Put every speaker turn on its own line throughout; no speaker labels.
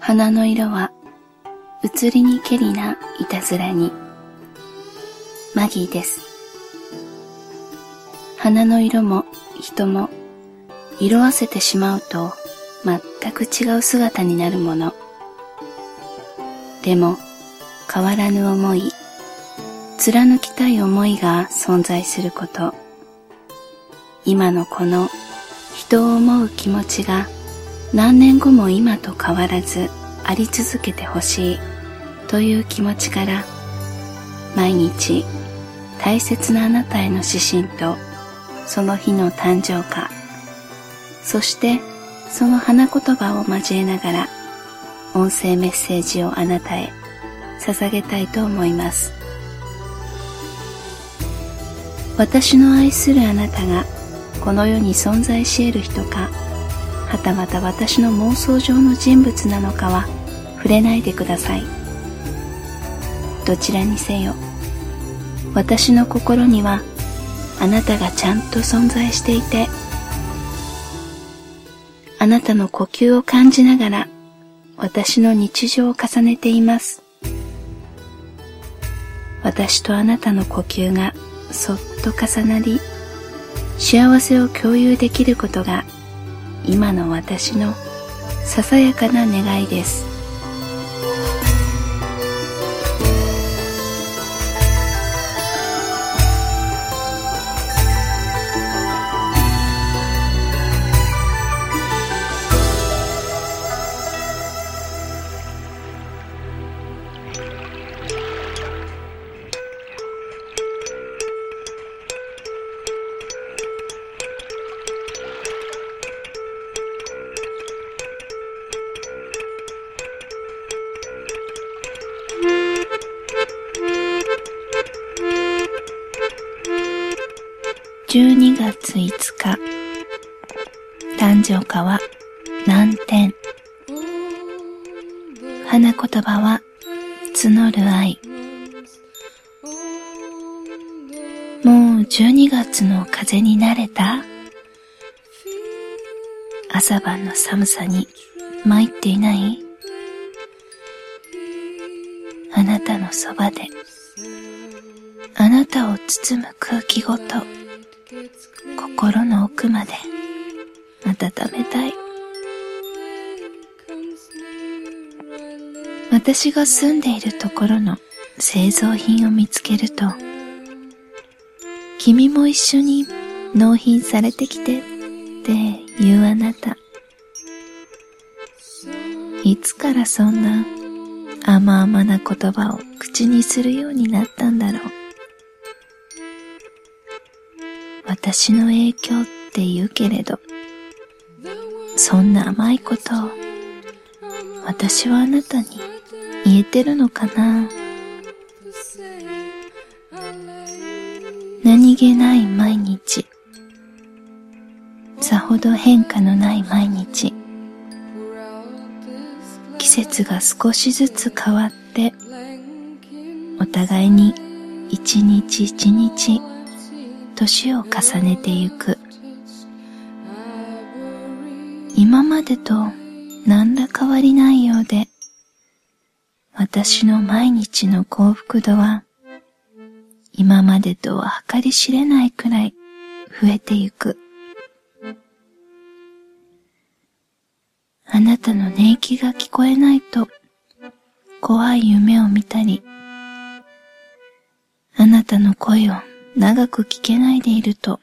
花の色は移りにけりないたずらに。マギーです。花の色も人も色あせてしまうと全く違う姿になるもの。でも変わらぬ思い貫きたい思いが存在すること。今のこの人を思う気持ちが何年後も今と変わらずあり続けてほしいという気持ちから毎日大切なあなたへの指針とその日の誕生花そしてその花言葉を交えながら音声メッセージをあなたへ捧げたいと思います。私の愛するあなたがこの世に存在し得る人かはたまた私の妄想上の人物なのかは触れないでください。どちらにせよ私の心にはあなたがちゃんと存在していてあなたの呼吸を感じながら私の日常を重ねています。私とあなたの呼吸がそっと重なり幸せを共有できることが今の私のささやかな願いです。12月5日。誕生花は南天。花言葉は募る愛。もう12月の風に慣れた？朝晩の寒さに参っていない？あなたのそばで。あなたを包む空気ごと。心の奥まで温めたい。私が住んでいるところの製造品を見つけると君も一緒に納品されてきてって言うあなた。いつからそんな甘々な言葉を口にするようになったんだろう。私の影響って言うけれど、そんな甘いことを私はあなたに言えてるのかな？何気ない毎日、さほど変化のない毎日、季節が少しずつ変わって、お互いに一日一日年を重ねてゆく。今までと何ら変わりないようで私の毎日の幸福度は今までとは計り知れないくらい増えてゆく。あなたの寝息が聞こえないと怖い夢を見たりあなたの声を長く聞けないでいると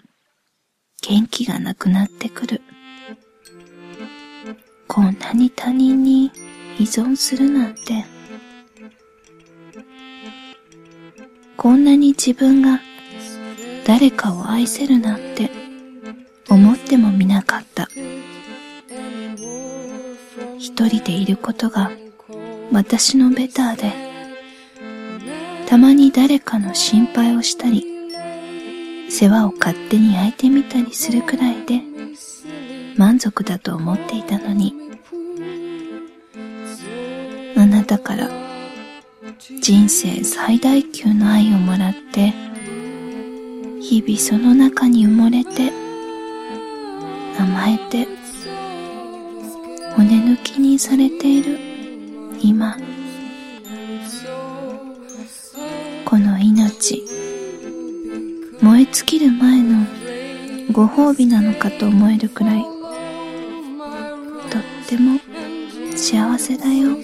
元気がなくなってくる。こんなに他人に依存するなんて。こんなに自分が誰かを愛せるなんて思ってもみなかった。一人でいることが私のベターで、たまに誰かの心配をしたり、世話を勝手に焼いてみたりするくらいで満足だと思っていたのにあなたから人生最大級の愛をもらって日々その中に埋もれて甘えて骨抜きにされている今。この命。燃え尽きる前のご褒美なのかと思えるくらいとっても幸せだよ。